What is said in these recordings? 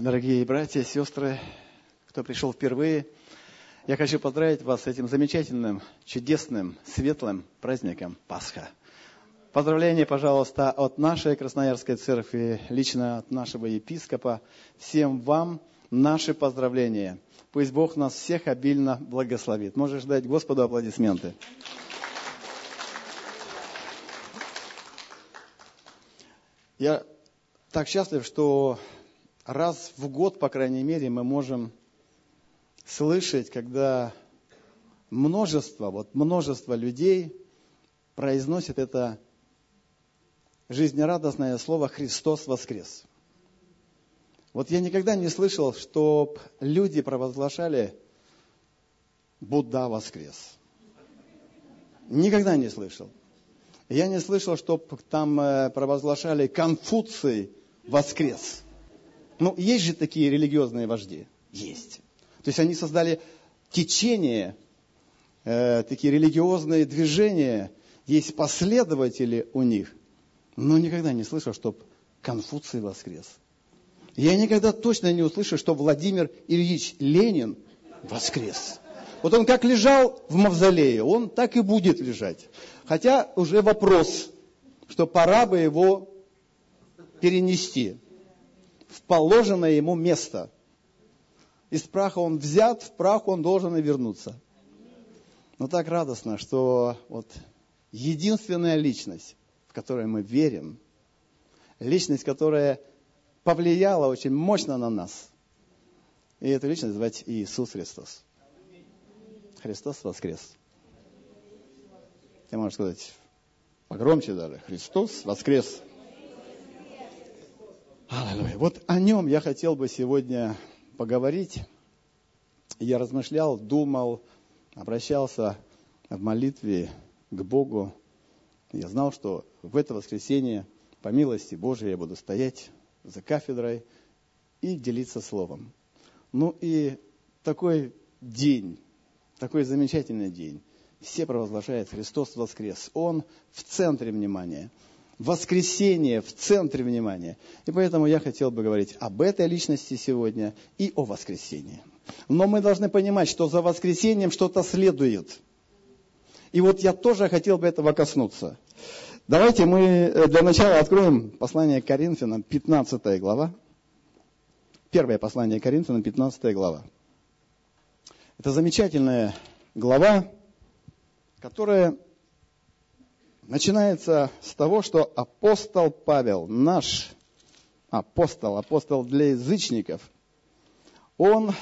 дорогие братья, сестры, кто пришел впервые. Я хочу поздравить вас с этим замечательным, чудесным, светлым праздником Пасха. Поздравления, пожалуйста, от нашей Красноярской церкви, лично от нашего епископа. Всем вам наши поздравления. Пусть Бог нас всех обильно благословит. Можешь дать Господу аплодисменты. Я так счастлив, что раз в год, по крайней мере, мы можем слышать, когда множество, вот множество людей произносит это жизнерадостное слово «Христос воскрес». Вот я никогда не слышал, чтоб люди провозглашали «Будда воскрес». Никогда не слышал. Я не слышал, чтоб там э, провозглашали «Конфуций воскрес». Ну, есть же такие религиозные вожди? Есть. То есть они создали течение, э, такие религиозные движения, есть последователи у них. Но никогда не слышал, чтобы Конфуций воскрес. Я никогда точно не услышу, что Владимир Ильич Ленин воскрес. Вот он как лежал в мавзолее, он так и будет лежать. Хотя уже вопрос, что пора бы его перенести в положенное ему место. Из праха он взят, в прах он должен и вернуться. Но так радостно, что вот единственная личность, в которой мы верим, личность, которая повлияла очень мощно на нас, и эту личность звать Иисус Христос. Христос воскрес. Ты можешь сказать погромче даже. Христос воскрес. Аллилуйя. Вот о нем я хотел бы сегодня поговорить. Я размышлял, думал, обращался в молитве к Богу. Я знал, что в это воскресенье, по милости Божией, я буду стоять за кафедрой и делиться словом. Ну и такой день, такой замечательный день. Все провозглашают Христос воскрес. Он в центре внимания воскресение в центре внимания. И поэтому я хотел бы говорить об этой личности сегодня и о воскресении. Но мы должны понимать, что за воскресением что-то следует. И вот я тоже хотел бы этого коснуться. Давайте мы э, для начала откроем послание Коринфянам, 15 глава. Первое послание Коринфянам, 15 глава. Это замечательная глава, которая начинается с того, что апостол Павел, наш апостол, апостол для язычников, он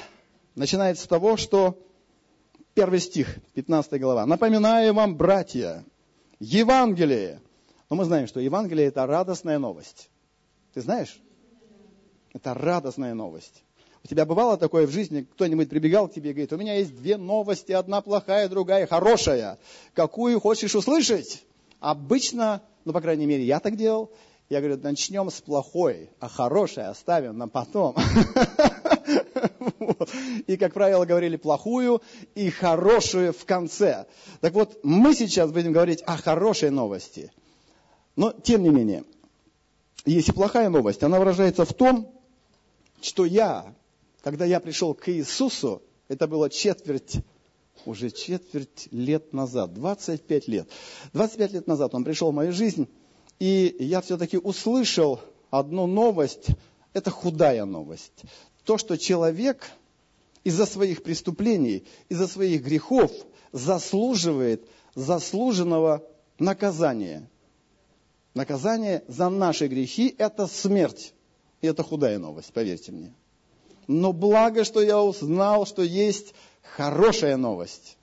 начинает с того, что первый стих, 15 глава. «Напоминаю вам, братья, Евангелие». Но мы знаем, что Евангелие – это радостная новость. Ты знаешь? Это радостная новость. У тебя бывало такое в жизни, кто-нибудь прибегал к тебе и говорит, у меня есть две новости, одна плохая, другая хорошая. Какую хочешь услышать? Обычно, ну, по крайней мере, я так делал, я говорю, начнем с плохой, а хорошее оставим на потом. И, как правило, говорили плохую и хорошую в конце. Так вот, мы сейчас будем говорить о хорошей новости. Но, тем не менее, если плохая новость, она выражается в том, что я, когда я пришел к Иисусу, это было четверть уже четверть лет назад, 25 лет. 25 лет назад он пришел в мою жизнь, и я все-таки услышал одну новость, это худая новость. То, что человек из-за своих преступлений, из-за своих грехов заслуживает заслуженного наказания. Наказание за наши грехи – это смерть. И это худая новость, поверьте мне. Но благо, что я узнал, что есть хорошая новость.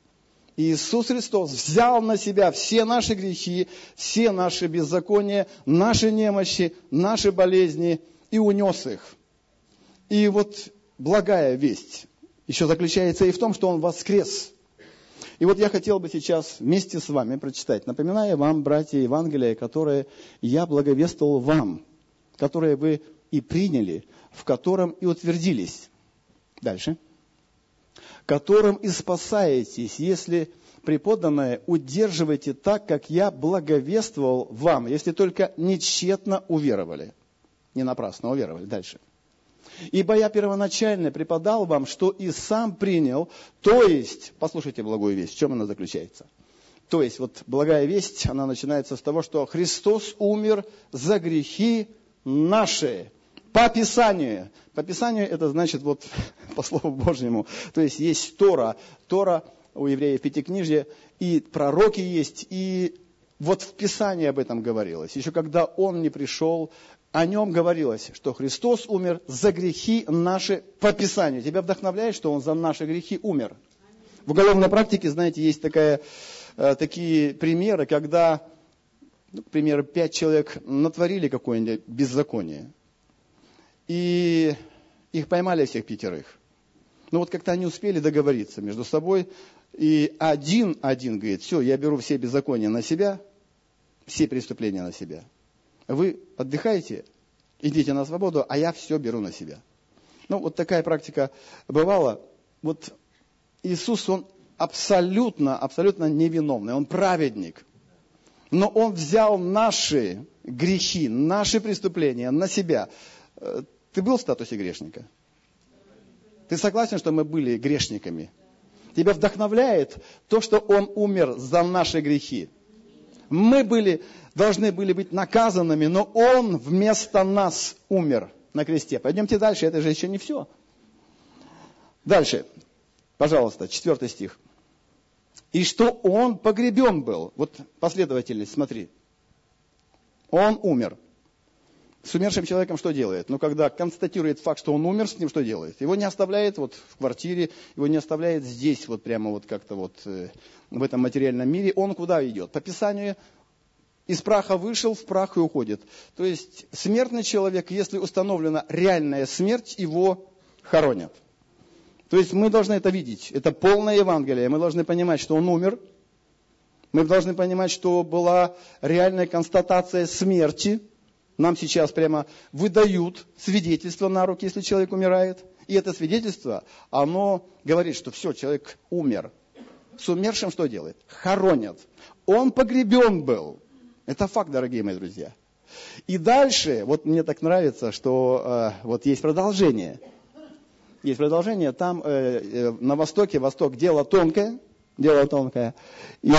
Иисус Христос взял на себя все наши грехи, все наши беззакония, наши немощи, наши болезни и унес их. И вот благая весть еще заключается и в том, что Он воскрес. И вот я хотел бы сейчас вместе с вами прочитать, напоминая вам, братья Евангелия, которые я благовествовал вам, которые вы и приняли, в котором и утвердились. Дальше которым и спасаетесь, если преподанное удерживаете так, как я благовествовал вам, если только нечетно уверовали. Не напрасно уверовали. Дальше. Ибо я первоначально преподал вам, что и сам принял, то есть, послушайте благую весть, в чем она заключается? То есть, вот благая весть, она начинается с того, что Христос умер за грехи наши. По Писанию. По Писанию это значит вот по Слову Божьему. То есть есть Тора. Тора у евреев пятикнижье, и пророки есть, и вот в Писании об этом говорилось. Еще когда Он не пришел, о нем говорилось, что Христос умер за грехи наши по Писанию. Тебя вдохновляет, что Он за наши грехи умер? В уголовной практике, знаете, есть такая, э, такие примеры, когда, ну, к примеру, пять человек натворили какое-нибудь беззаконие. И их поймали всех пятерых. Но вот как-то они успели договориться между собой, и один, один говорит, все, я беру все беззакония на себя, все преступления на себя. Вы отдыхаете, идите на свободу, а я все беру на себя. Ну, вот такая практика бывала. Вот Иисус, Он абсолютно, абсолютно невиновный, Он праведник. Но Он взял наши грехи, наши преступления на себя. Ты был в статусе грешника? Ты согласен, что мы были грешниками? Тебя вдохновляет то, что Он умер за наши грехи. Мы были, должны были быть наказанными, но Он вместо нас умер на кресте. Пойдемте дальше, это же еще не все. Дальше, пожалуйста, четвертый стих. И что Он погребен был. Вот последовательность, смотри. Он умер с умершим человеком что делает? Ну, когда констатирует факт, что он умер, с ним что делает? Его не оставляет вот в квартире, его не оставляет здесь, вот прямо вот как-то вот э, в этом материальном мире. Он куда идет? По Писанию из праха вышел, в прах и уходит. То есть смертный человек, если установлена реальная смерть, его хоронят. То есть мы должны это видеть. Это полное Евангелие. Мы должны понимать, что он умер. Мы должны понимать, что была реальная констатация смерти – нам сейчас прямо выдают свидетельство на руки, если человек умирает. И это свидетельство, оно говорит, что все, человек умер. С умершим что делает? Хоронят. Он погребен был. Это факт, дорогие мои друзья. И дальше, вот мне так нравится, что э, вот есть продолжение. Есть продолжение, там э, э, на востоке, восток дело тонкое, дело тонкое. И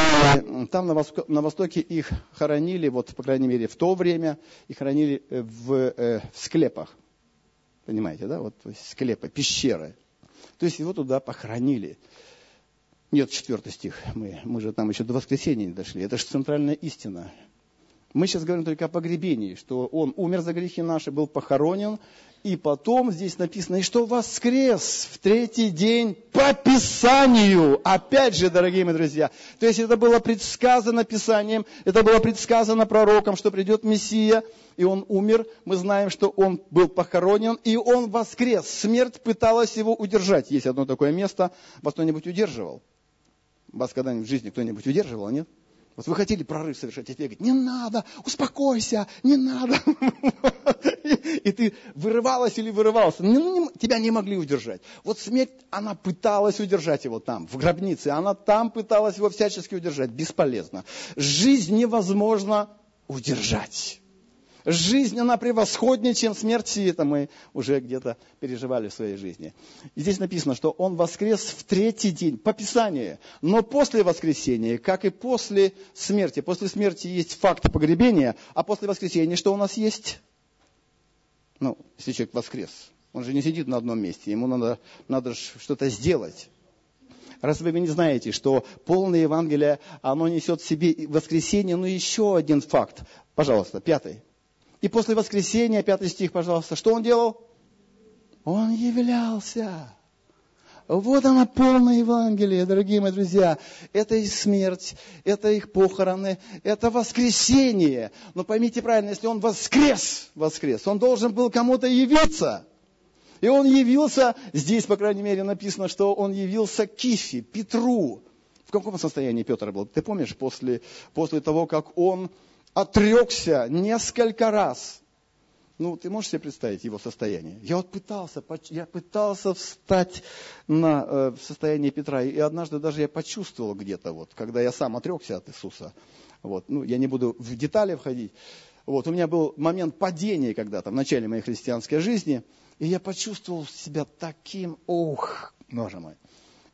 там на, Восток, на Востоке их хоронили, вот по крайней мере в то время, их хоронили э, в, э, в склепах. Понимаете, да? Вот склепы, пещеры. То есть его туда похоронили. Нет, четвертый стих. Мы, мы же там еще до воскресения не дошли. Это же центральная истина. Мы сейчас говорим только о погребении, что он умер за грехи наши, был похоронен, и потом здесь написано, и что воскрес в третий день по Писанию. Опять же, дорогие мои друзья, то есть это было предсказано Писанием, это было предсказано пророком, что придет Мессия, и он умер. Мы знаем, что он был похоронен, и он воскрес. Смерть пыталась его удержать. Есть одно такое место, вас кто-нибудь удерживал? Вас когда-нибудь в жизни кто-нибудь удерживал, нет? Вот вы хотели прорыв совершать, а тебе говорят, не надо, успокойся, не надо. И ты вырывалась или вырывался. Тебя не могли удержать. Вот смерть, она пыталась удержать его там, в гробнице. Она там пыталась его всячески удержать. Бесполезно. Жизнь невозможно удержать. Жизнь, она превосходнее, чем смерть, и это мы уже где-то переживали в своей жизни. И здесь написано, что он воскрес в третий день, по Писанию. Но после воскресения, как и после смерти, после смерти есть факт погребения, а после воскресения что у нас есть? Ну, если человек воскрес, он же не сидит на одном месте, ему надо, надо что-то сделать. Раз вы не знаете, что полное Евангелие, оно несет в себе воскресение, но еще один факт. Пожалуйста, пятый. И после воскресения, пятый стих, пожалуйста, что он делал? Он являлся. Вот она полная Евангелие, дорогие мои друзья. Это их смерть, это их похороны, это воскресение. Но поймите правильно, если он воскрес, воскрес, он должен был кому-то явиться. И он явился, здесь, по крайней мере, написано, что он явился Кифи, Петру. В каком состоянии Петр был? Ты помнишь, после, после того, как он отрекся несколько раз. Ну, ты можешь себе представить его состояние? Я вот пытался, я пытался встать на, э, состояние Петра, и однажды даже я почувствовал где-то, вот, когда я сам отрекся от Иисуса. Вот, ну, я не буду в детали входить. Вот, у меня был момент падения когда-то в начале моей христианской жизни. И я почувствовал себя таким, ох, боже мой.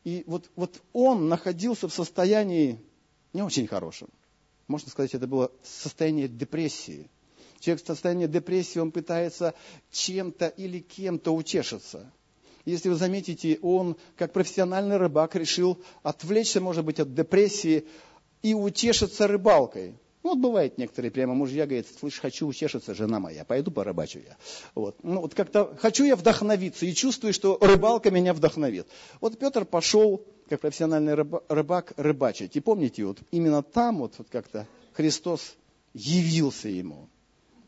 И вот, вот он находился в состоянии не очень хорошем. Можно сказать, это было состояние депрессии. Человек в состоянии депрессии, он пытается чем-то или кем-то утешиться. Если вы заметите, он, как профессиональный рыбак, решил отвлечься, может быть, от депрессии и утешиться рыбалкой. Ну, вот бывает некоторые прямо мужья говорят, слышь, хочу утешиться, жена моя, пойду порыбачу я. Вот. Ну, вот как-то хочу я вдохновиться и чувствую, что рыбалка меня вдохновит. Вот Петр пошел, как профессиональный рыбак, рыбачить. И помните, вот именно там вот, вот как-то Христос явился ему.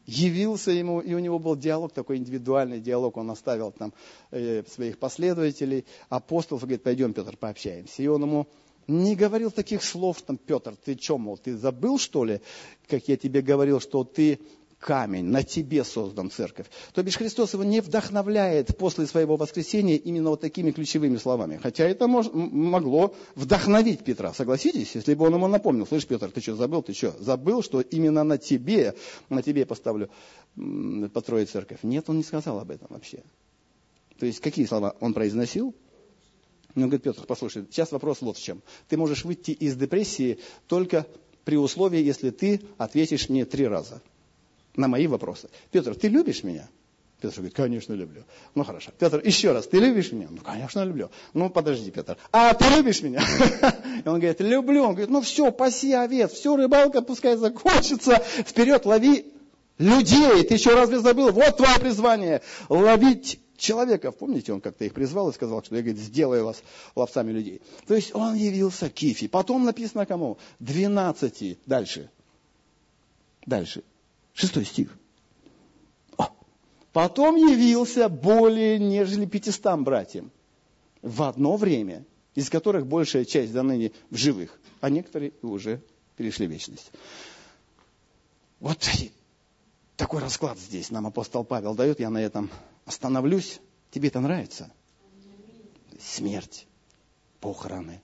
Явился ему, и у него был диалог, такой индивидуальный диалог, он оставил там э, своих последователей, апостолов, говорит, пойдем, Петр, пообщаемся. И он ему не говорил таких слов, там, Петр, ты что, мол, ты забыл, что ли, как я тебе говорил, что ты камень, на тебе создан церковь. То бишь Христос его не вдохновляет после своего воскресения именно вот такими ключевыми словами. Хотя это мож, могло вдохновить Петра, согласитесь? Если бы он ему напомнил, слышь, Петр, ты что, забыл, ты что, забыл, что именно на тебе, на тебе поставлю построить церковь? Нет, он не сказал об этом вообще. То есть какие слова он произносил? Он говорит, Петр, послушай, сейчас вопрос вот в чем. Ты можешь выйти из депрессии только при условии, если ты ответишь мне три раза на мои вопросы. Петр, ты любишь меня? Петр говорит, конечно, люблю. Ну, хорошо. Петр, еще раз, ты любишь меня? Ну, конечно, люблю. Ну, подожди, Петр. А ты любишь меня? И он говорит, люблю. Он говорит, ну все, паси овец, все, рыбалка пускай закончится. Вперед, лови людей. Ты еще разве забыл? Вот твое призвание. Ловить человеков. Помните, он как-то их призвал и сказал, что я, говорит, сделаю вас ловцами людей. То есть он явился Кифи. Потом написано кому? Двенадцати. Дальше. Дальше. Шестой стих. О. Потом явился более нежели пятистам братьям. В одно время, из которых большая часть до ныне в живых, а некоторые уже перешли в вечность. Вот такой расклад здесь нам апостол Павел дает, я на этом остановлюсь. Тебе это нравится? Смерть, похороны,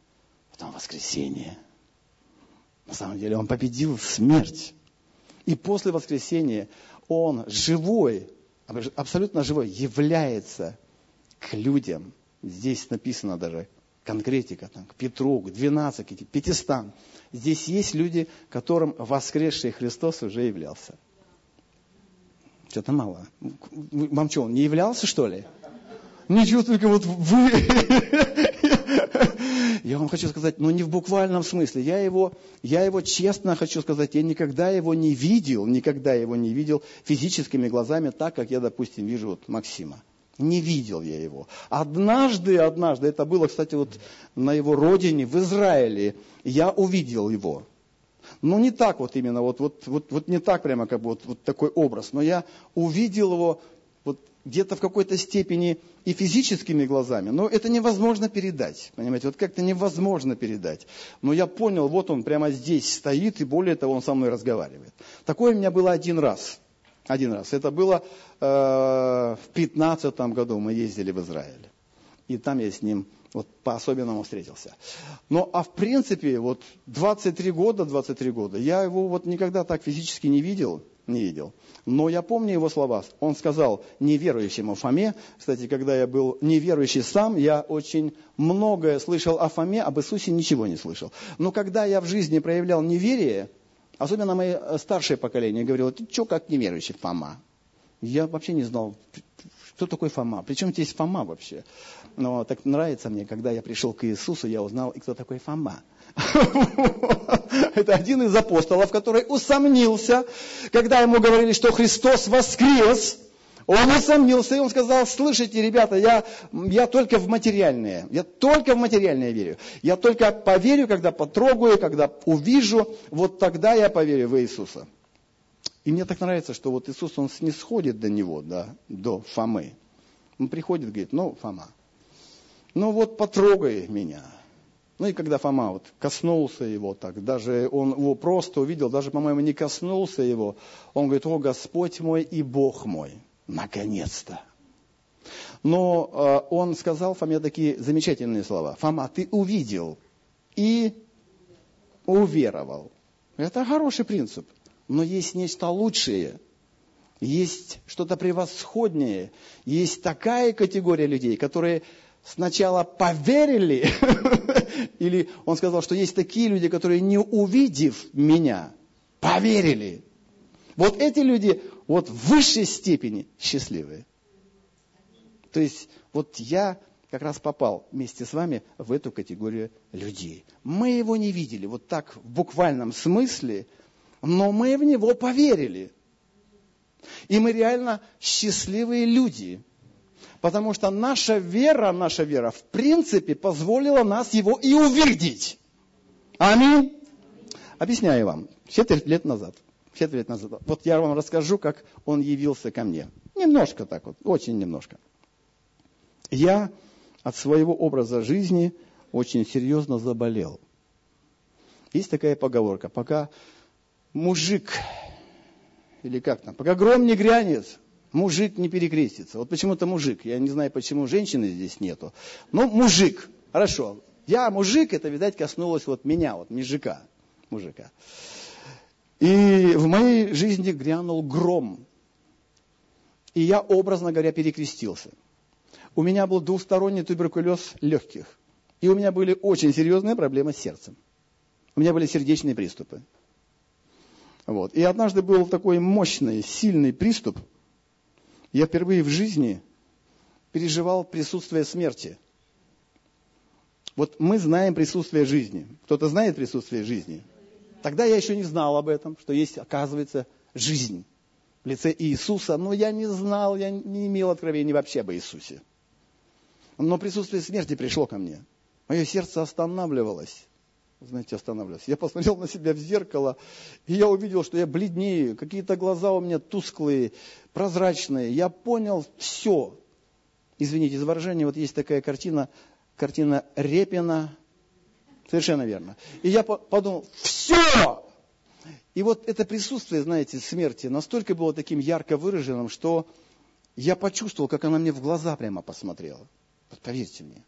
потом воскресение. На самом деле он победил смерть. И после воскресения он живой, абсолютно живой, является к людям. Здесь написано даже конкретика, там, к Петру, к 12, к 500. Здесь есть люди, которым воскресший Христос уже являлся. Что-то мало. Вам что, он не являлся, что ли? Ничего, только вот вы... Я вам хочу сказать, но ну, не в буквальном смысле. Я его, я его честно хочу сказать, я никогда его не видел, никогда его не видел физическими глазами, так, как я, допустим, вижу вот Максима. Не видел я его. Однажды, однажды, это было, кстати, вот на его родине, в Израиле, я увидел его. Но не так вот именно, вот, вот, вот, вот не так прямо как бы вот, вот такой образ. Но я увидел его где-то в какой-то степени и физическими глазами, но это невозможно передать, понимаете, вот как-то невозможно передать. Но я понял, вот он прямо здесь стоит, и более того, он со мной разговаривает. Такое у меня было один раз, один раз. Это было э, в пятнадцатом году, мы ездили в Израиль, и там я с ним вот по-особенному встретился. Но, а в принципе, вот 23 года, 23 года, я его вот никогда так физически не видел, не видел. Но я помню его слова. Он сказал неверующему Фоме, кстати, когда я был неверующий сам, я очень многое слышал о Фоме, об Иисусе ничего не слышал. Но когда я в жизни проявлял неверие, особенно мое э, старшее поколение говорило, ты что как неверующий Фома? Я вообще не знал, кто такой Фома? Причем здесь Фома вообще? Но так нравится мне, когда я пришел к Иисусу, я узнал, кто такой Фома. Это один из апостолов, который усомнился, когда ему говорили, что Христос воскрес. Он усомнился, и он сказал, слышите, ребята, я, я только в материальное, я только в материальное верю. Я только поверю, когда потрогаю, когда увижу, вот тогда я поверю в Иисуса. И мне так нравится, что вот Иисус, он снисходит до него, да, до Фомы. Он приходит говорит, ну, Фома, ну вот потрогай меня. Ну и когда Фома вот коснулся его так, даже он его просто увидел, даже, по-моему, не коснулся его, он говорит, о Господь мой и Бог мой, наконец-то. Но э, он сказал Фоме такие замечательные слова. Фома, ты увидел и уверовал. Это хороший принцип. Но есть нечто лучшее. Есть что-то превосходнее. Есть такая категория людей, которые сначала поверили, или он сказал, что есть такие люди, которые не увидев меня, поверили. Вот эти люди вот в высшей степени счастливые. То есть вот я как раз попал вместе с вами в эту категорию людей. Мы его не видели вот так в буквальном смысле, но мы в него поверили. И мы реально счастливые люди. Потому что наша вера, наша вера, в принципе, позволила нас его и увидеть. Аминь. Объясняю вам. Четверть лет назад. Четверть лет назад. Вот я вам расскажу, как он явился ко мне. Немножко так вот, очень немножко. Я от своего образа жизни очень серьезно заболел. Есть такая поговорка, пока мужик, или как там, пока гром не грянет, мужик не перекрестится. Вот почему-то мужик, я не знаю, почему женщины здесь нету. Но мужик, хорошо. Я мужик, это, видать, коснулось вот меня, вот мужика. мужика. И в моей жизни грянул гром. И я, образно говоря, перекрестился. У меня был двусторонний туберкулез легких. И у меня были очень серьезные проблемы с сердцем. У меня были сердечные приступы. Вот. И однажды был такой мощный, сильный приступ. Я впервые в жизни переживал присутствие смерти. Вот мы знаем присутствие жизни. Кто-то знает присутствие жизни? Тогда я еще не знал об этом, что есть, оказывается, жизнь в лице Иисуса. Но я не знал, я не имел откровения вообще об Иисусе. Но присутствие смерти пришло ко мне. Мое сердце останавливалось. Знаете, останавливалось. Я посмотрел на себя в зеркало, и я увидел, что я бледнею, какие-то глаза у меня тусклые, прозрачные. Я понял все. Извините за выражение, вот есть такая картина, картина Репина. Совершенно верно. И я подумал, все! И вот это присутствие, знаете, смерти настолько было таким ярко выраженным, что я почувствовал, как она мне в глаза прямо посмотрела. Вот поверьте мне.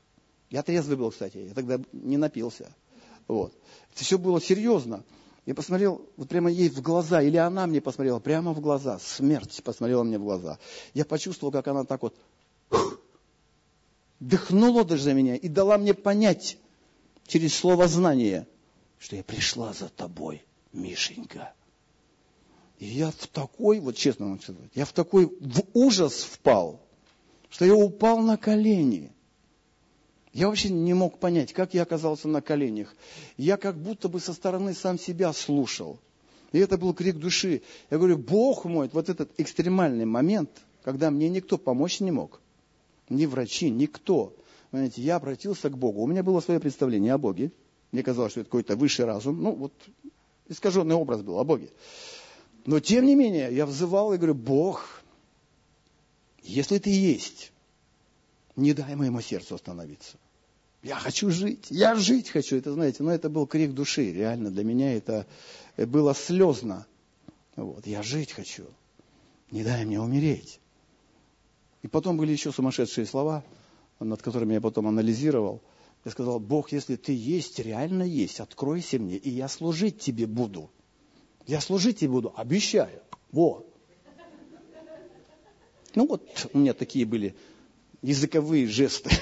Я трезвый был, кстати, я тогда не напился. Вот. Это все было серьезно. Я посмотрел вот прямо ей в глаза, или она мне посмотрела прямо в глаза, смерть посмотрела мне в глаза. Я почувствовал, как она так вот дыхнула даже за меня и дала мне понять через слово знание, что я пришла за тобой, Мишенька. И я в такой, вот честно вам сказать, я в такой в ужас впал, что я упал на колени. Я вообще не мог понять, как я оказался на коленях. Я как будто бы со стороны сам себя слушал. И это был крик души. Я говорю, Бог мой, вот этот экстремальный момент, когда мне никто помочь не мог. Ни врачи, никто. Понимаете, я обратился к Богу. У меня было свое представление о Боге. Мне казалось, что это какой-то высший разум. Ну, вот искаженный образ был о Боге. Но, тем не менее, я взывал и говорю, Бог, если ты есть, не дай моему сердцу остановиться. Я хочу жить, я жить хочу. Это, знаете, но ну, это был крик души. Реально для меня это было слезно. Вот, я жить хочу. Не дай мне умереть. И потом были еще сумасшедшие слова, над которыми я потом анализировал. Я сказал, Бог, если ты есть, реально есть, откройся мне, и я служить тебе буду. Я служить тебе буду, обещаю. Вот. Ну вот у меня такие были языковые жесты.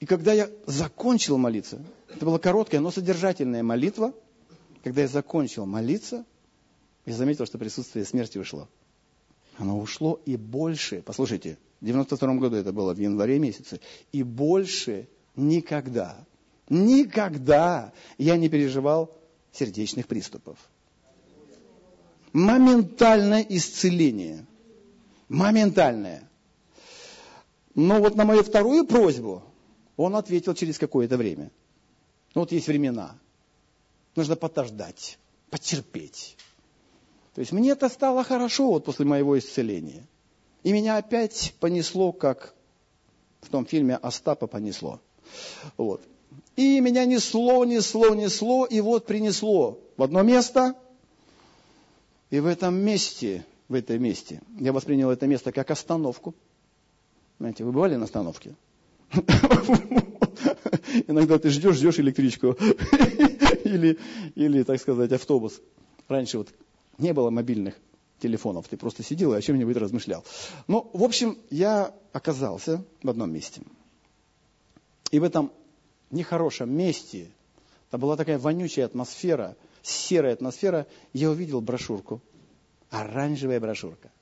И когда я закончил молиться, это была короткая, но содержательная молитва, когда я закончил молиться, я заметил, что присутствие смерти ушло. Оно ушло и больше, послушайте, в 92 году это было в январе месяце, и больше никогда, никогда я не переживал сердечных приступов. Моментальное исцеление. Моментальное. Но вот на мою вторую просьбу он ответил через какое-то время. Ну вот есть времена. Нужно подождать, потерпеть. То есть мне это стало хорошо вот после моего исцеления. И меня опять понесло, как в том фильме Остапа понесло. Вот. И меня несло, несло, несло, и вот принесло в одно место. И в этом месте, в этом месте, я воспринял это место как остановку. Знаете, вы бывали на остановке? Иногда ты ждешь, ждешь электричку. или, или, так сказать, автобус. Раньше вот не было мобильных телефонов. Ты просто сидел и о чем-нибудь размышлял. Ну, в общем, я оказался в одном месте. И в этом нехорошем месте, там была такая вонючая атмосфера, серая атмосфера, я увидел брошюрку. Оранжевая брошюрка.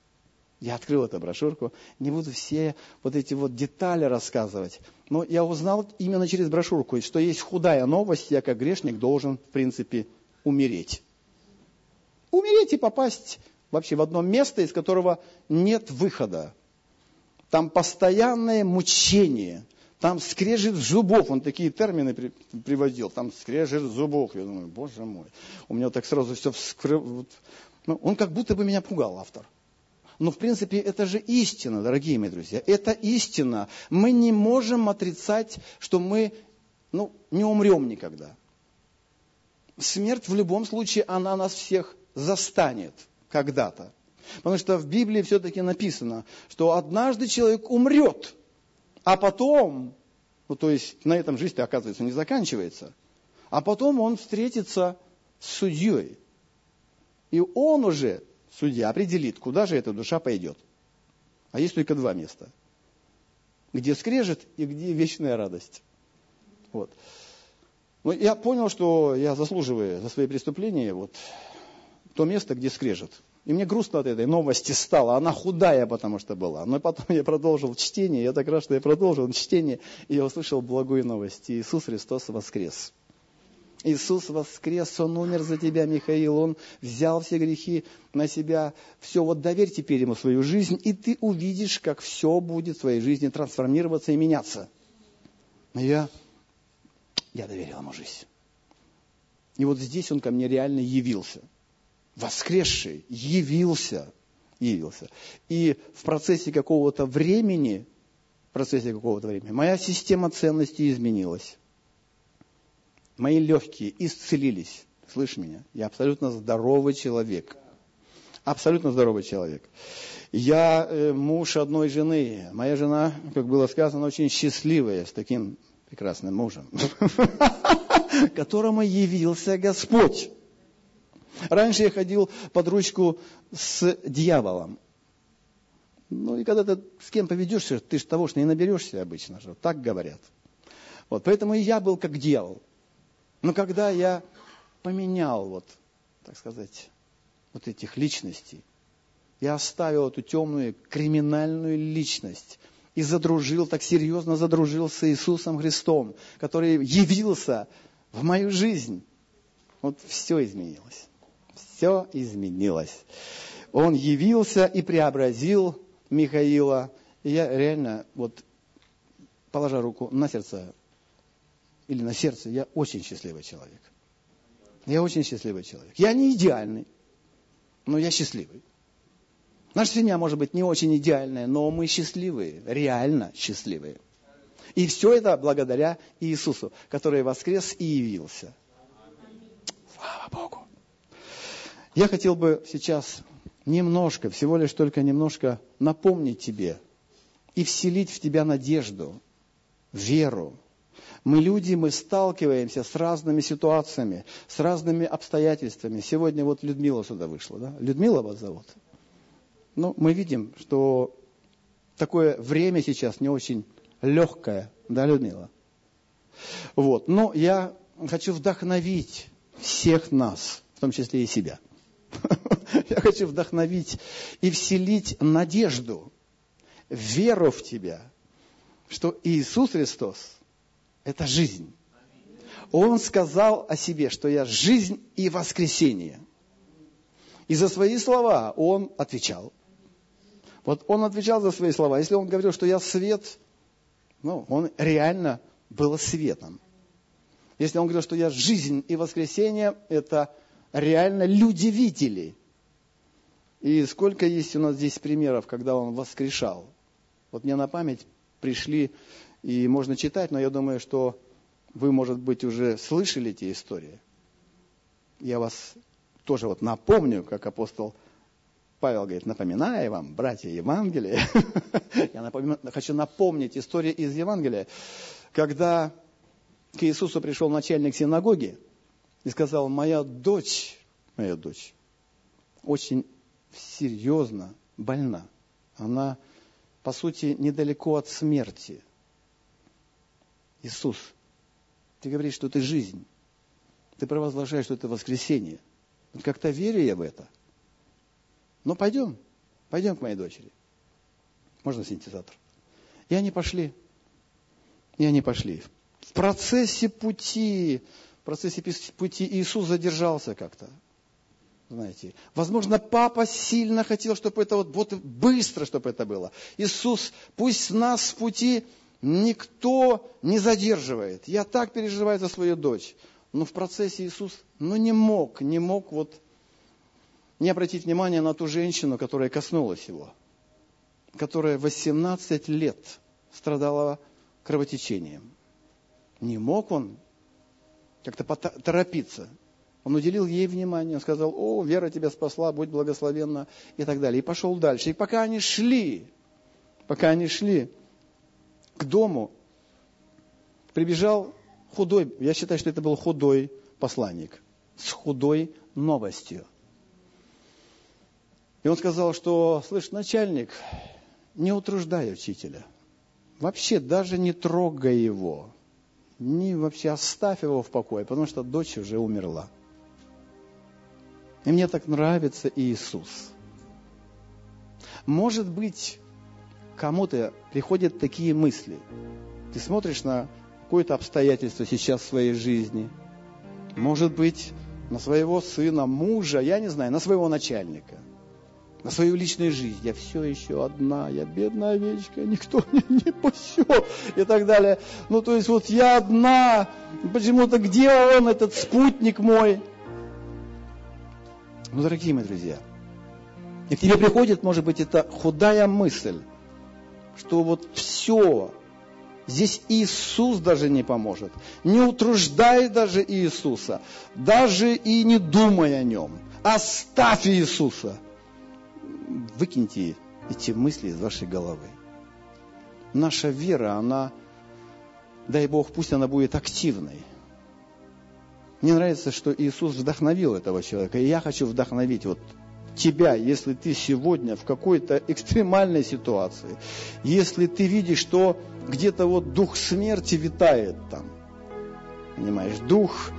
Я открыл эту брошюрку, не буду все вот эти вот детали рассказывать, но я узнал именно через брошюрку, что есть худая новость, я как грешник должен, в принципе, умереть. Умереть и попасть вообще в одно место, из которого нет выхода. Там постоянное мучение, там скрежет зубов, он такие термины при, приводил, там скрежет зубов. Я думаю, боже мой, у меня так сразу все вскрылось. Ну, он как будто бы меня пугал, автор. Но в принципе это же истина, дорогие мои друзья. Это истина. Мы не можем отрицать, что мы ну, не умрем никогда. Смерть в любом случае, она нас всех застанет когда-то. Потому что в Библии все-таки написано, что однажды человек умрет, а потом, ну то есть на этом жизнь оказывается не заканчивается, а потом он встретится с судьей. И он уже судья определит, куда же эта душа пойдет. А есть только два места. Где скрежет и где вечная радость. Вот. Но я понял, что я заслуживаю за свои преступления вот, то место, где скрежет. И мне грустно от этой новости стало. Она худая, потому что была. Но потом я продолжил чтение. Я так рад, что я продолжил чтение. И я услышал благую новость. Иисус Христос воскрес. Иисус воскрес, Он умер за тебя, Михаил, Он взял все грехи на себя. Все, вот доверь теперь Ему свою жизнь, и ты увидишь, как все будет в твоей жизни трансформироваться и меняться. Но я, я доверил Ему жизнь. И вот здесь Он ко мне реально явился. Воскресший, явился, явился. И в процессе какого-то времени, в процессе какого-то времени, моя система ценностей изменилась мои легкие исцелились. Слышь меня? Я абсолютно здоровый человек. Абсолютно здоровый человек. Я э, муж одной жены. Моя жена, как было сказано, очень счастливая с таким прекрасным мужем, которому явился Господь. Раньше я ходил под ручку с дьяволом. Ну и когда ты с кем поведешься, ты же того же не наберешься обычно же. Так говорят. Вот, поэтому и я был как дьявол. Но когда я поменял, вот, так сказать, вот этих личностей, я оставил эту темную криминальную личность и задружил, так серьезно задружил с Иисусом Христом, который явился в мою жизнь. Вот все изменилось. Все изменилось. Он явился и преобразил Михаила. И я реально, вот, положа руку на сердце, или на сердце, я очень счастливый человек. Я очень счастливый человек. Я не идеальный, но я счастливый. Наша семья может быть не очень идеальная, но мы счастливые, реально счастливые. И все это благодаря Иисусу, который воскрес и явился. Слава Богу. Я хотел бы сейчас немножко, всего лишь только немножко напомнить тебе и вселить в тебя надежду, веру, мы люди, мы сталкиваемся с разными ситуациями, с разными обстоятельствами. Сегодня вот Людмила сюда вышла, да? Людмила вас зовут? Ну, мы видим, что такое время сейчас не очень легкое, да, Людмила? Вот, но я хочу вдохновить всех нас, в том числе и себя. Я хочу вдохновить и вселить надежду, веру в тебя, что Иисус Христос – это жизнь. Он сказал о себе, что я жизнь и воскресение. И за свои слова он отвечал. Вот он отвечал за свои слова. Если он говорил, что я свет, ну, он реально был светом. Если он говорил, что я жизнь и воскресение, это реально люди видели. И сколько есть у нас здесь примеров, когда он воскрешал. Вот мне на память пришли и можно читать, но я думаю, что вы, может быть, уже слышали эти истории. Я вас тоже вот напомню, как апостол Павел говорит, напоминаю вам, братья Евангелия. Я хочу напомнить историю из Евангелия, когда к Иисусу пришел начальник синагоги и сказал, моя дочь, моя дочь, очень серьезно больна. Она, по сути, недалеко от смерти. Иисус, ты говоришь, что ты жизнь. Ты провозглашаешь, что это воскресенье. Как-то верю я в это. Ну, пойдем, пойдем к моей дочери. Можно синтезатор? И они пошли. И они пошли. В процессе пути, в процессе пути Иисус задержался как-то. Знаете, возможно, папа сильно хотел, чтобы это вот, вот быстро, чтобы это было. Иисус, пусть нас в пути никто не задерживает. Я так переживаю за свою дочь. Но в процессе Иисус, ну не мог, не мог вот не обратить внимания на ту женщину, которая коснулась его, которая 18 лет страдала кровотечением. Не мог он как-то торопиться. Он уделил ей внимание, он сказал, о, вера тебя спасла, будь благословенна и так далее. И пошел дальше. И пока они шли, пока они шли к дому, прибежал худой, я считаю, что это был худой посланник, с худой новостью. И он сказал, что, слышь, начальник, не утруждай учителя. Вообще даже не трогай его. Не вообще оставь его в покое, потому что дочь уже умерла. И мне так нравится Иисус. Может быть, кому-то приходят такие мысли. Ты смотришь на какое-то обстоятельство сейчас в своей жизни. Может быть, на своего сына, мужа, я не знаю, на своего начальника – на свою личную жизнь. Я все еще одна, я бедная овечка, никто меня не пасет и так далее. Ну, то есть вот я одна, почему-то где он, этот спутник мой? Ну, дорогие мои друзья, и к тебе приходит, может быть, эта худая мысль, что вот все, здесь Иисус даже не поможет. Не утруждай даже Иисуса, даже и не думай о нем. Оставь Иисуса – выкиньте эти мысли из вашей головы. Наша вера, она, дай Бог, пусть она будет активной. Мне нравится, что Иисус вдохновил этого человека. И я хочу вдохновить вот тебя, если ты сегодня в какой-то экстремальной ситуации, если ты видишь, что где-то вот дух смерти витает там, понимаешь, дух,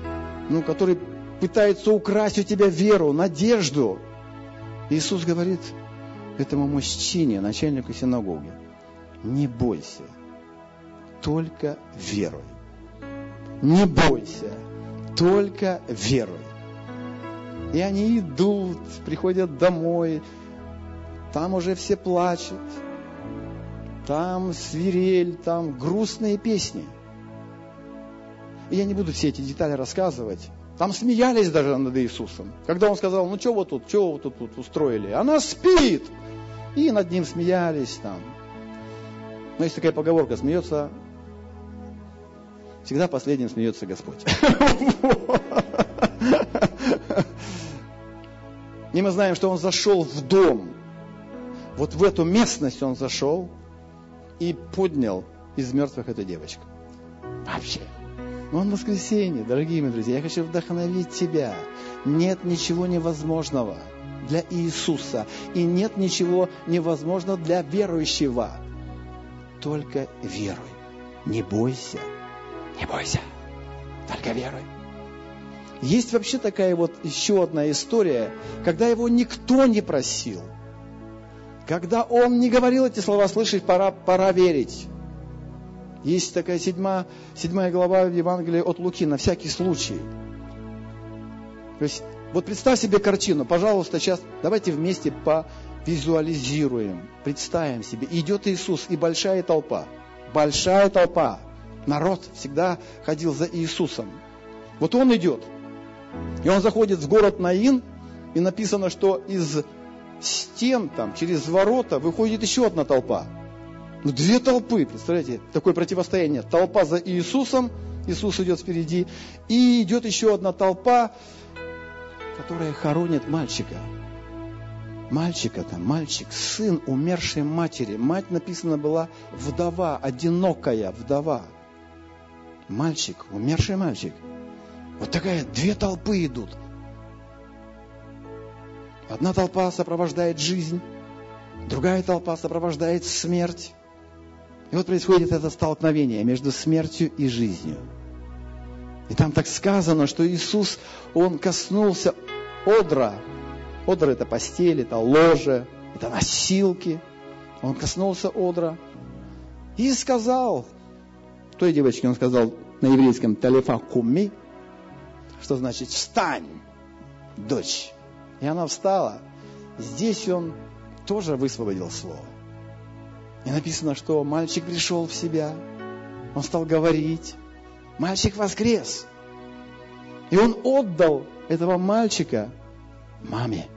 ну, который пытается украсть у тебя веру, надежду. Иисус говорит, этому мужчине, начальнику синагоги, не бойся, только веруй. Не бойся, только веруй. И они идут, приходят домой, там уже все плачут, там свирель, там грустные песни. И я не буду все эти детали рассказывать, там смеялись даже над Иисусом. Когда он сказал, ну что вы тут, что вы тут, тут устроили? Она спит. И над ним смеялись там. Но есть такая поговорка, смеется, всегда последним смеется Господь. И мы знаем, что он зашел в дом. Вот в эту местность он зашел и поднял из мертвых эту девочку. Вообще. Но он воскресенье, дорогие мои друзья. Я хочу вдохновить тебя. Нет ничего невозможного для Иисуса. И нет ничего невозможного для верующего. Только веруй. Не бойся. Не бойся. Только веруй. Есть вообще такая вот еще одна история, когда его никто не просил. Когда он не говорил эти слова, слышать, пора, пора верить. Есть такая седьмая, седьмая глава в Евангелии от Луки, на всякий случай. То есть, вот представь себе картину, пожалуйста, сейчас давайте вместе повизуализируем, представим себе. Идет Иисус и большая толпа, большая толпа. Народ всегда ходил за Иисусом. Вот он идет, и он заходит в город Наин, и написано, что из стен там, через ворота выходит еще одна толпа – ну, две толпы, представляете, такое противостояние. Толпа за Иисусом, Иисус идет впереди, и идет еще одна толпа, которая хоронит мальчика. Мальчика там, мальчик, сын умершей матери. Мать написана была вдова, одинокая вдова. Мальчик, умерший мальчик. Вот такая, две толпы идут. Одна толпа сопровождает жизнь, другая толпа сопровождает смерть. И вот происходит это столкновение между смертью и жизнью. И там так сказано, что Иисус, Он коснулся одра. Одра – это постель, это ложе, это носилки. Он коснулся одра и сказал, той девочке он сказал на еврейском «талифа куми», что значит «встань, дочь». И она встала. Здесь он тоже высвободил слово. И написано, что мальчик пришел в себя, он стал говорить, мальчик воскрес. И он отдал этого мальчика маме.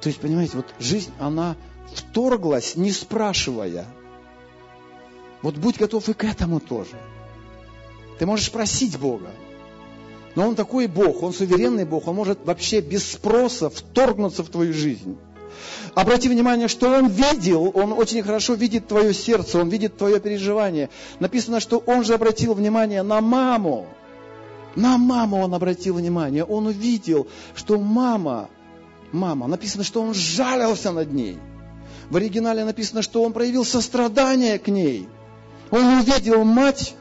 То есть, понимаете, вот жизнь, она вторглась, не спрашивая. Вот будь готов и к этому тоже. Ты можешь просить Бога. Но Он такой Бог, Он суверенный Бог, Он может вообще без спроса вторгнуться в твою жизнь. Обрати внимание, что Он видел, Он очень хорошо видит твое сердце, Он видит твое переживание. Написано, что Он же обратил внимание на маму. На маму Он обратил внимание. Он увидел, что мама, мама, написано, что Он жалился над ней. В оригинале написано, что Он проявил сострадание к ней. Он увидел мать,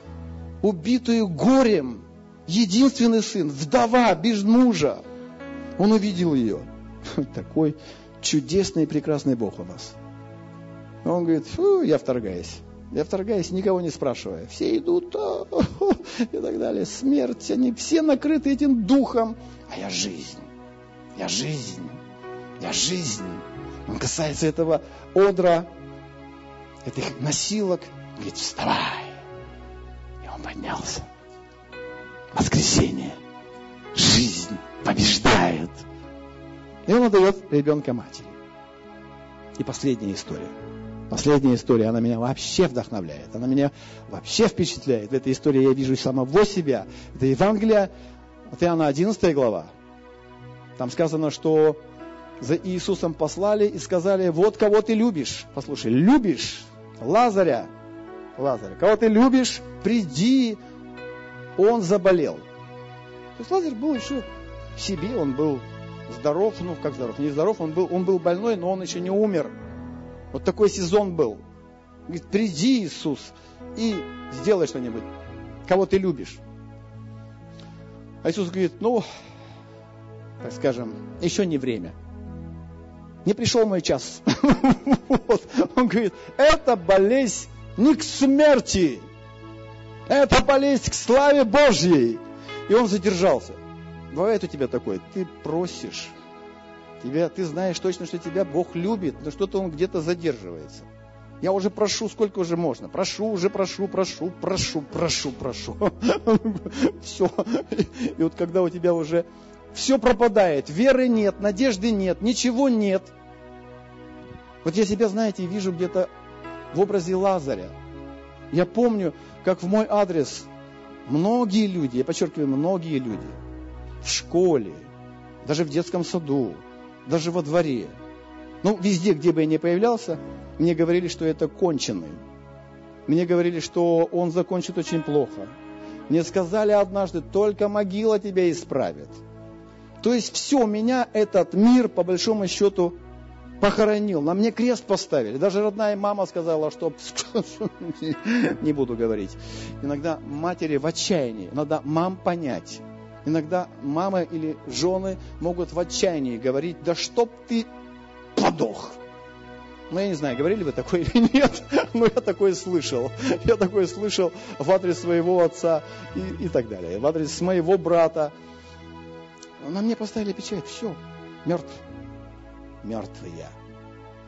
убитую горем, единственный сын, вдова, без мужа. Он увидел ее. Такой чудесный и прекрасный Бог у нас. Он говорит, фу, я вторгаюсь. Я вторгаюсь, никого не спрашивая. Все идут, а, и так далее. Смерть, они все накрыты этим духом. А я жизнь. Я жизнь. Я жизнь. Он касается этого одра, этих носилок. Говорит, вставай. Поднялся. Воскресенье. Жизнь побеждает. И он отдает ребенка матери. И последняя история. Последняя история, она меня вообще вдохновляет. Она меня вообще впечатляет. В этой истории я вижу самого себя. Это Евангелие от Иоанна 11 глава. Там сказано, что за Иисусом послали и сказали, вот кого ты любишь. Послушай, любишь Лазаря. Лазаря. Кого ты любишь, приди. Он заболел. То есть Лазарь был еще в себе, он был здоров, ну как здоров, не здоров, он был, он был больной, но он еще не умер. Вот такой сезон был. Говорит, приди, Иисус, и сделай что-нибудь, кого ты любишь. А Иисус говорит, ну, так скажем, еще не время. Не пришел мой час. Он говорит, это болезнь не к смерти, это болезнь к славе Божьей. И он задержался. Бывает у тебя такое, ты просишь, тебя, ты знаешь точно, что тебя Бог любит, но что-то Он где-то задерживается. Я уже прошу, сколько уже можно. Прошу, уже прошу, прошу, прошу, прошу, прошу. Все. И вот когда у тебя уже все пропадает, веры нет, надежды нет, ничего нет. Вот я себя, знаете, вижу где-то в образе Лазаря. Я помню, как в мой адрес многие люди, я подчеркиваю, многие люди – в школе, даже в детском саду, даже во дворе. Ну, везде, где бы я ни появлялся, мне говорили, что это конченый. Мне говорили, что он закончит очень плохо. Мне сказали однажды, только могила тебя исправит. То есть все, меня этот мир, по большому счету, похоронил. На мне крест поставили. Даже родная мама сказала, что не буду говорить. Иногда матери в отчаянии. Надо мам понять. Иногда мамы или жены могут в отчаянии говорить, да чтоб ты подох. Ну, я не знаю, говорили вы такое или нет, но я такое слышал. Я такое слышал в адрес своего отца и, и так далее, в адрес моего брата. На мне поставили печать, все, мертв. Мертвый я.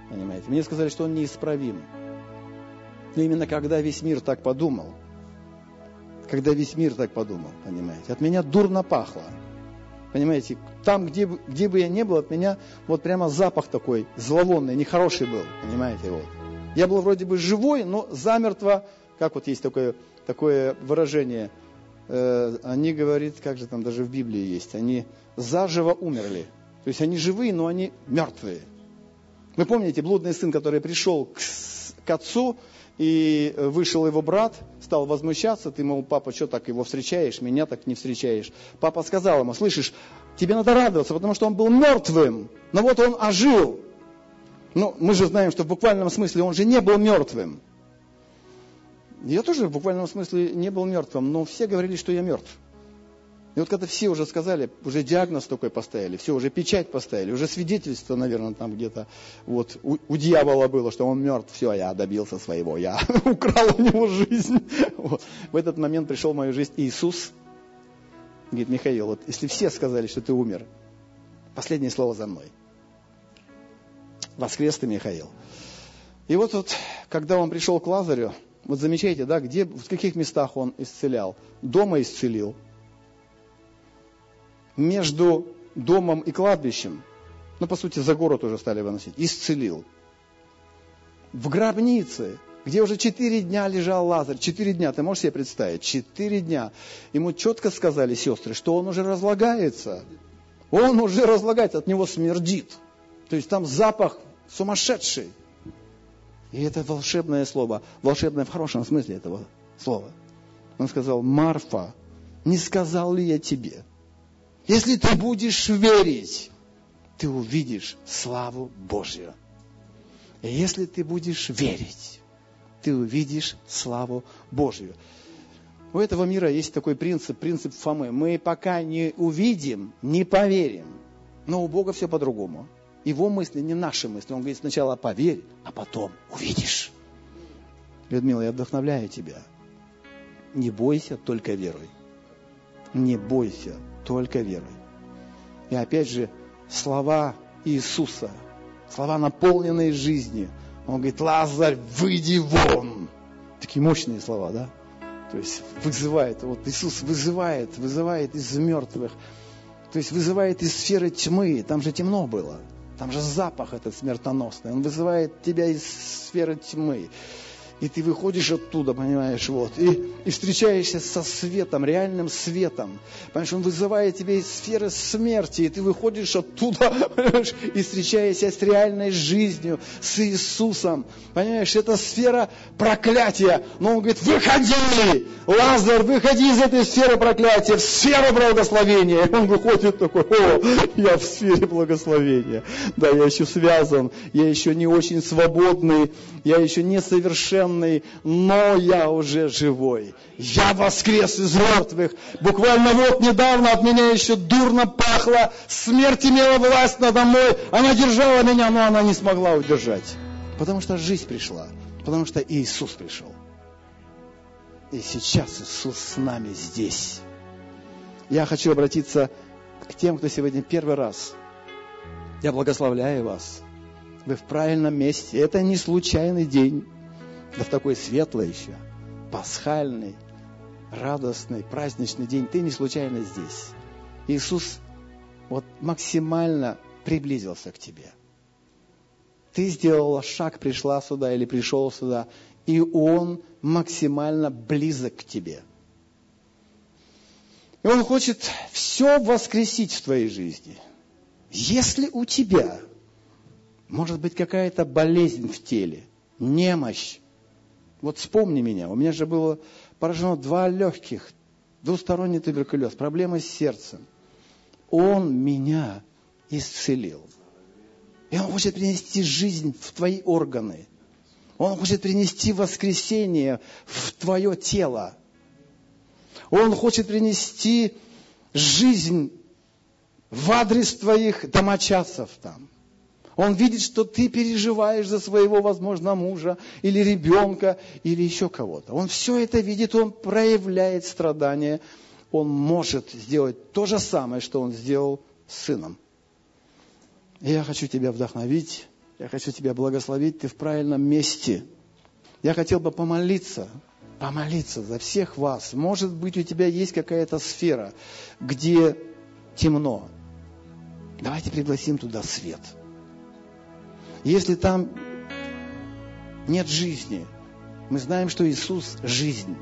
Понимаете? Мне сказали, что он неисправим. Но именно когда весь мир так подумал – когда весь мир так подумал, понимаете. От меня дурно пахло. Понимаете, там, где, где бы я ни был, от меня вот прямо запах такой зловонный, нехороший был, понимаете, вот. Я был вроде бы живой, но замертво, как вот есть такое, такое выражение, э, они говорят, как же там даже в Библии есть, они заживо умерли. То есть они живые, но они мертвые. Вы помните, блудный сын, который пришел к, к отцу, и вышел его брат, стал возмущаться, ты, мол, папа, что так его встречаешь, меня так не встречаешь. Папа сказал ему, слышишь, тебе надо радоваться, потому что он был мертвым, но вот он ожил. Ну, мы же знаем, что в буквальном смысле он же не был мертвым. Я тоже в буквальном смысле не был мертвым, но все говорили, что я мертв. И вот когда все уже сказали, уже диагноз такой поставили, все, уже печать поставили, уже свидетельство, наверное, там где-то вот у, у дьявола было, что он мертв, все, я добился своего, я украл у него жизнь. Вот. В этот момент пришел в мою жизнь Иисус, говорит, Михаил, вот если все сказали, что ты умер, последнее слово за мной. Воскрес ты, Михаил. И вот, вот когда он пришел к Лазарю, вот замечаете, да, где, в каких местах он исцелял? Дома исцелил, между домом и кладбищем, ну, по сути, за город уже стали выносить, исцелил. В гробнице, где уже четыре дня лежал Лазарь, четыре дня, ты можешь себе представить, четыре дня. Ему четко сказали сестры, что он уже разлагается. Он уже разлагается, от него смердит. То есть там запах сумасшедший. И это волшебное слово, волшебное в хорошем смысле этого слова. Он сказал, Марфа, не сказал ли я тебе, если ты будешь верить, ты увидишь славу Божью. И если ты будешь верить, ты увидишь славу Божью. У этого мира есть такой принцип, принцип Фомы. Мы пока не увидим, не поверим. Но у Бога все по-другому. Его мысли не наши мысли. Он говорит, сначала поверь, а потом увидишь. Людмила, я вдохновляю тебя. Не бойся, только веруй. Не бойся, только верой. И опять же, слова Иисуса, слова, наполненные жизнью. Он говорит, Лазарь, выйди вон. Такие мощные слова, да? То есть вызывает, вот Иисус вызывает, вызывает из мертвых. То есть вызывает из сферы тьмы. Там же темно было. Там же запах этот смертоносный. Он вызывает тебя из сферы тьмы и ты выходишь оттуда, понимаешь, вот, и, и встречаешься со светом, реальным светом. Понимаешь, он вызывает тебя из сферы смерти, и ты выходишь оттуда, понимаешь, и встречаешься с реальной жизнью, с Иисусом. Понимаешь, это сфера проклятия. Но он говорит, выходи, Лазар, выходи из этой сферы проклятия в сферу благословения. И он выходит такой, о, я в сфере благословения. Да, я еще связан, я еще не очень свободный, я еще не совершен блаженный, но я уже живой. Я воскрес из мертвых. Буквально вот недавно от меня еще дурно пахло, смерть имела власть надо мной, она держала меня, но она не смогла удержать. Потому что жизнь пришла, потому что Иисус пришел. И сейчас Иисус с нами здесь. Я хочу обратиться к тем, кто сегодня первый раз. Я благословляю вас. Вы в правильном месте. Это не случайный день. Да в такой светлый еще, пасхальный, радостный, праздничный день. Ты не случайно здесь. Иисус вот максимально приблизился к тебе. Ты сделала шаг, пришла сюда или пришел сюда, и Он максимально близок к тебе. И Он хочет все воскресить в твоей жизни. Если у тебя может быть какая-то болезнь в теле, немощь, вот вспомни меня, у меня же было поражено два легких, двусторонний туберкулез, проблемы с сердцем. Он меня исцелил. И Он хочет принести жизнь в твои органы. Он хочет принести воскресение в твое тело. Он хочет принести жизнь в адрес твоих домочадцев там. Он видит, что ты переживаешь за своего, возможно, мужа или ребенка, или еще кого-то. Он все это видит, он проявляет страдания. Он может сделать то же самое, что он сделал с сыном. Я хочу тебя вдохновить, я хочу тебя благословить, ты в правильном месте. Я хотел бы помолиться, помолиться за всех вас. Может быть, у тебя есть какая-то сфера, где темно. Давайте пригласим туда свет – если там нет жизни, мы знаем, что Иисус – жизнь.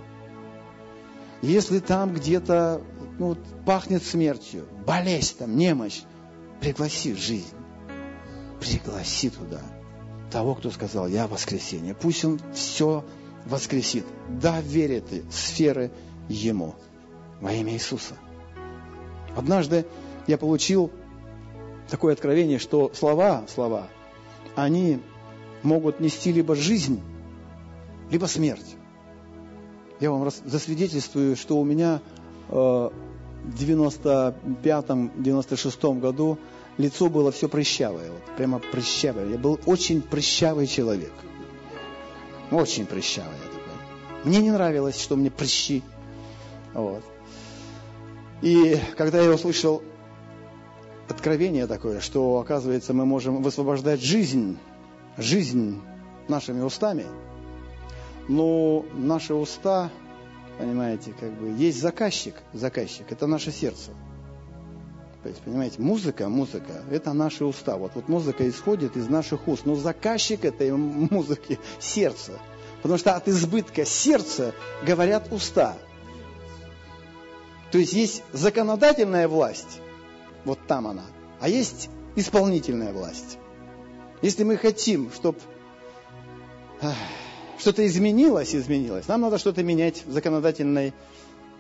Если там где-то ну, пахнет смертью, болезнь там, немощь, пригласи жизнь. Пригласи туда того, кто сказал, я воскресенье. Пусть он все воскресит. Доверь этой сферы Ему во имя Иисуса. Однажды я получил такое откровение, что слова, слова, они могут нести либо жизнь, либо смерть. Я вам засвидетельствую, что у меня э, в 95-96 году лицо было все прыщавое, вот, прямо прыщавое. Я был очень прыщавый человек. Очень прыщавый я такой. Мне не нравилось, что мне прыщи. Вот. И когда я услышал откровение такое, что, оказывается, мы можем высвобождать жизнь, жизнь нашими устами, но наши уста, понимаете, как бы есть заказчик, заказчик, это наше сердце. То есть, понимаете, музыка, музыка, это наши уста. Вот, вот музыка исходит из наших уст, но заказчик этой музыки – сердце. Потому что от избытка сердца говорят уста. То есть есть законодательная власть, вот там она, а есть исполнительная власть. Если мы хотим, чтобы что-то изменилось, изменилось, нам надо что-то менять в законодательной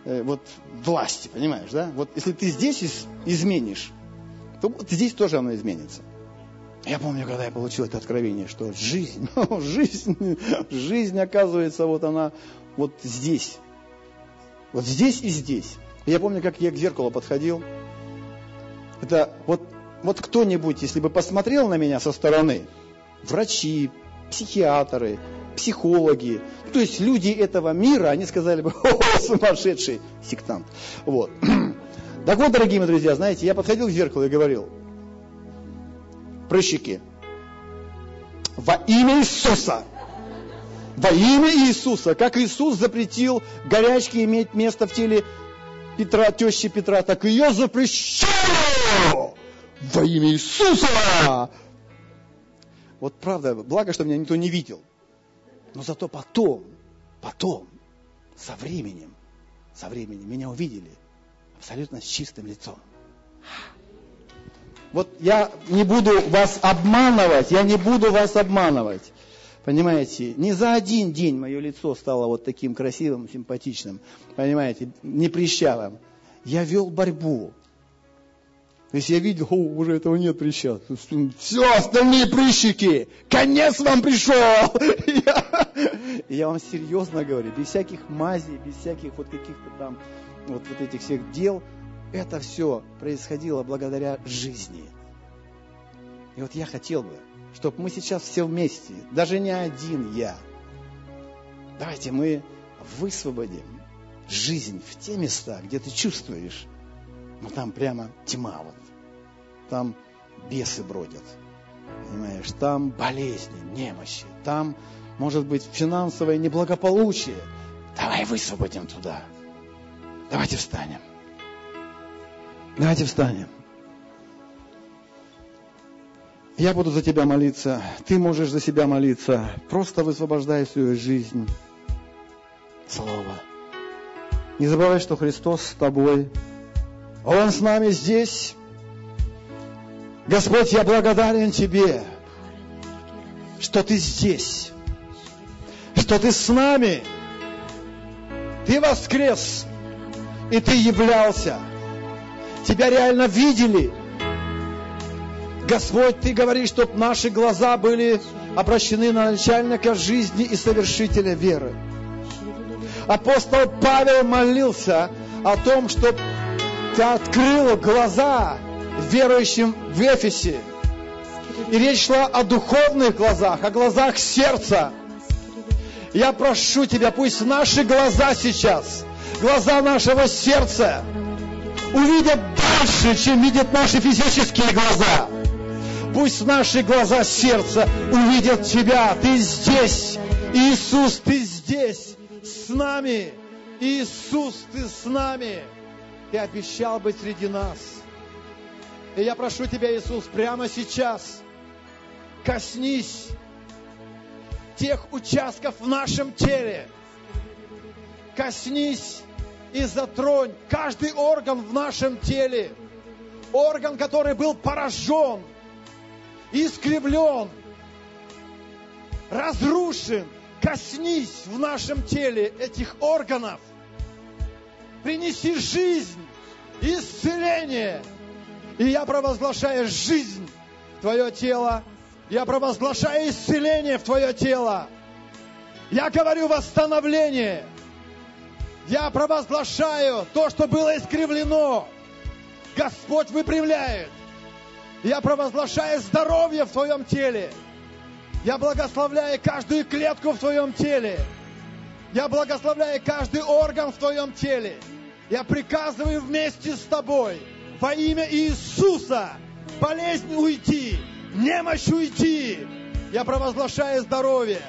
э, вот, власти, понимаешь, да? Вот если ты здесь из, изменишь, то вот здесь тоже оно изменится. Я помню, когда я получил это откровение, что жизнь, жизнь, жизнь, оказывается, вот она вот здесь. Вот здесь и здесь. Я помню, как я к зеркалу подходил. Это вот, вот кто-нибудь, если бы посмотрел на меня со стороны, врачи, психиатры, психологи, то есть люди этого мира, они сказали бы, о, сумасшедший сектант. Вот. Так вот, дорогие мои друзья, знаете, я подходил к зеркалу и говорил, прыщики, во имя Иисуса, во имя Иисуса, как Иисус запретил горячке иметь место в теле Петра, тещи Петра, так я запрещаю во имя Иисуса. Вот правда, благо, что меня никто не видел. Но зато потом, потом, со временем, со временем меня увидели абсолютно с чистым лицом. Вот я не буду вас обманывать, я не буду вас обманывать. Понимаете, не за один день мое лицо стало вот таким красивым, симпатичным, понимаете, не прищавым. Я вел борьбу. То есть я видел, о, уже этого нет прыща. Все, остальные прыщики, конец вам пришел. Я вам серьезно говорю, без всяких мазей, без всяких вот каких-то там вот, вот этих всех дел, это все происходило благодаря жизни. И вот я хотел бы, чтобы мы сейчас все вместе, даже не один я, давайте мы высвободим жизнь в те места, где ты чувствуешь, ну там прямо тьма вот, там бесы бродят, понимаешь, там болезни, немощи, там может быть финансовое неблагополучие. Давай высвободим туда. Давайте встанем. Давайте встанем. Я буду за тебя молиться, ты можешь за себя молиться. Просто высвобождай свою жизнь. Слово. Не забывай, что Христос с тобой. Он с нами здесь. Господь, я благодарен Тебе, что Ты здесь, что Ты с нами. Ты воскрес, и Ты являлся. Тебя реально видели – Господь, Ты говоришь, чтобы наши глаза были обращены на начальника жизни и совершителя веры. Апостол Павел молился о том, чтобы Ты открыл глаза верующим в Эфесе. И речь шла о духовных глазах, о глазах сердца. Я прошу Тебя, пусть наши глаза сейчас, глаза нашего сердца, увидят дальше, чем видят наши физические глаза. Пусть наши глаза сердца увидят Тебя. Ты здесь. Иисус, Ты здесь. С нами. Иисус, Ты с нами. Ты обещал быть среди нас. И я прошу Тебя, Иисус, прямо сейчас коснись тех участков в нашем теле. Коснись и затронь каждый орган в нашем теле. Орган, который был поражен – искривлен, разрушен. Коснись в нашем теле этих органов. Принеси жизнь, исцеление И я провозглашаю жизнь в твое тело. Я провозглашаю исцеление в твое тело. Я говорю восстановление. Я провозглашаю то, что было искривлено. Господь выпрямляет. Я провозглашаю здоровье в твоем теле. Я благословляю каждую клетку в твоем теле. Я благословляю каждый орган в твоем теле. Я приказываю вместе с тобой во имя Иисуса болезнь уйти, немощь уйти. Я провозглашаю здоровье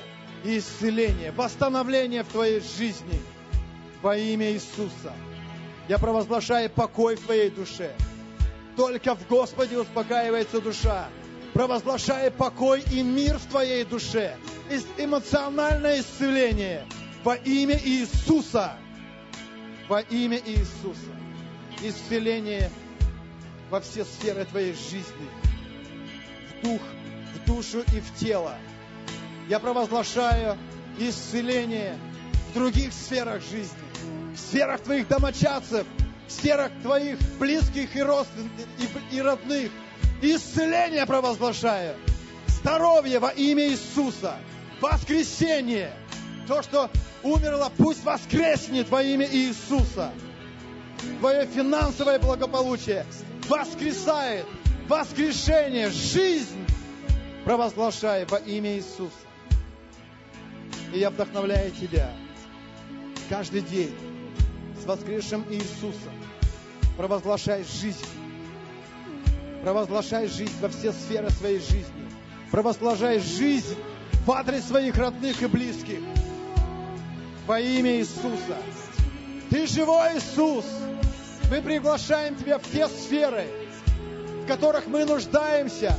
и исцеление, восстановление в твоей жизни во имя Иисуса. Я провозглашаю покой в твоей душе. Только в Господе успокаивается душа. Провозглашая покой и мир в твоей душе. Эмоциональное исцеление во имя Иисуса. Во имя Иисуса. Исцеление во все сферы твоей жизни. Дух, в душу и в тело. Я провозглашаю исцеление в других сферах жизни. В сферах твоих домочадцев, в сферах твоих близких и родственных, и, и родных. Исцеление провозглашаю. Здоровье во имя Иисуса. Воскресение. То, что умерло, пусть воскреснет во имя Иисуса. Твое финансовое благополучие воскресает. Воскрешение, жизнь провозглашай во имя Иисуса. И я вдохновляю тебя каждый день с воскресшим Иисусом. Провозглашай жизнь. Провозглашай жизнь во все сферы своей жизни. Провозглашай жизнь в адрес своих родных и близких. Во имя Иисуса. Ты живой Иисус. Мы приглашаем Тебя в те сферы, в которых мы нуждаемся,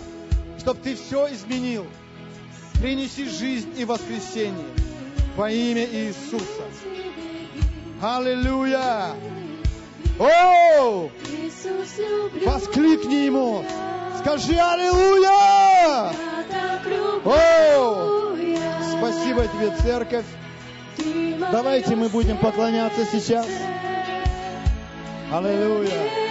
чтобы Ты все изменил. Принеси жизнь и воскресение во имя Иисуса. Аллилуйя! О! Воскликни Ему! Скажи Аллилуйя! О! Спасибо тебе, церковь! Давайте мы будем поклоняться сейчас. Аллилуйя!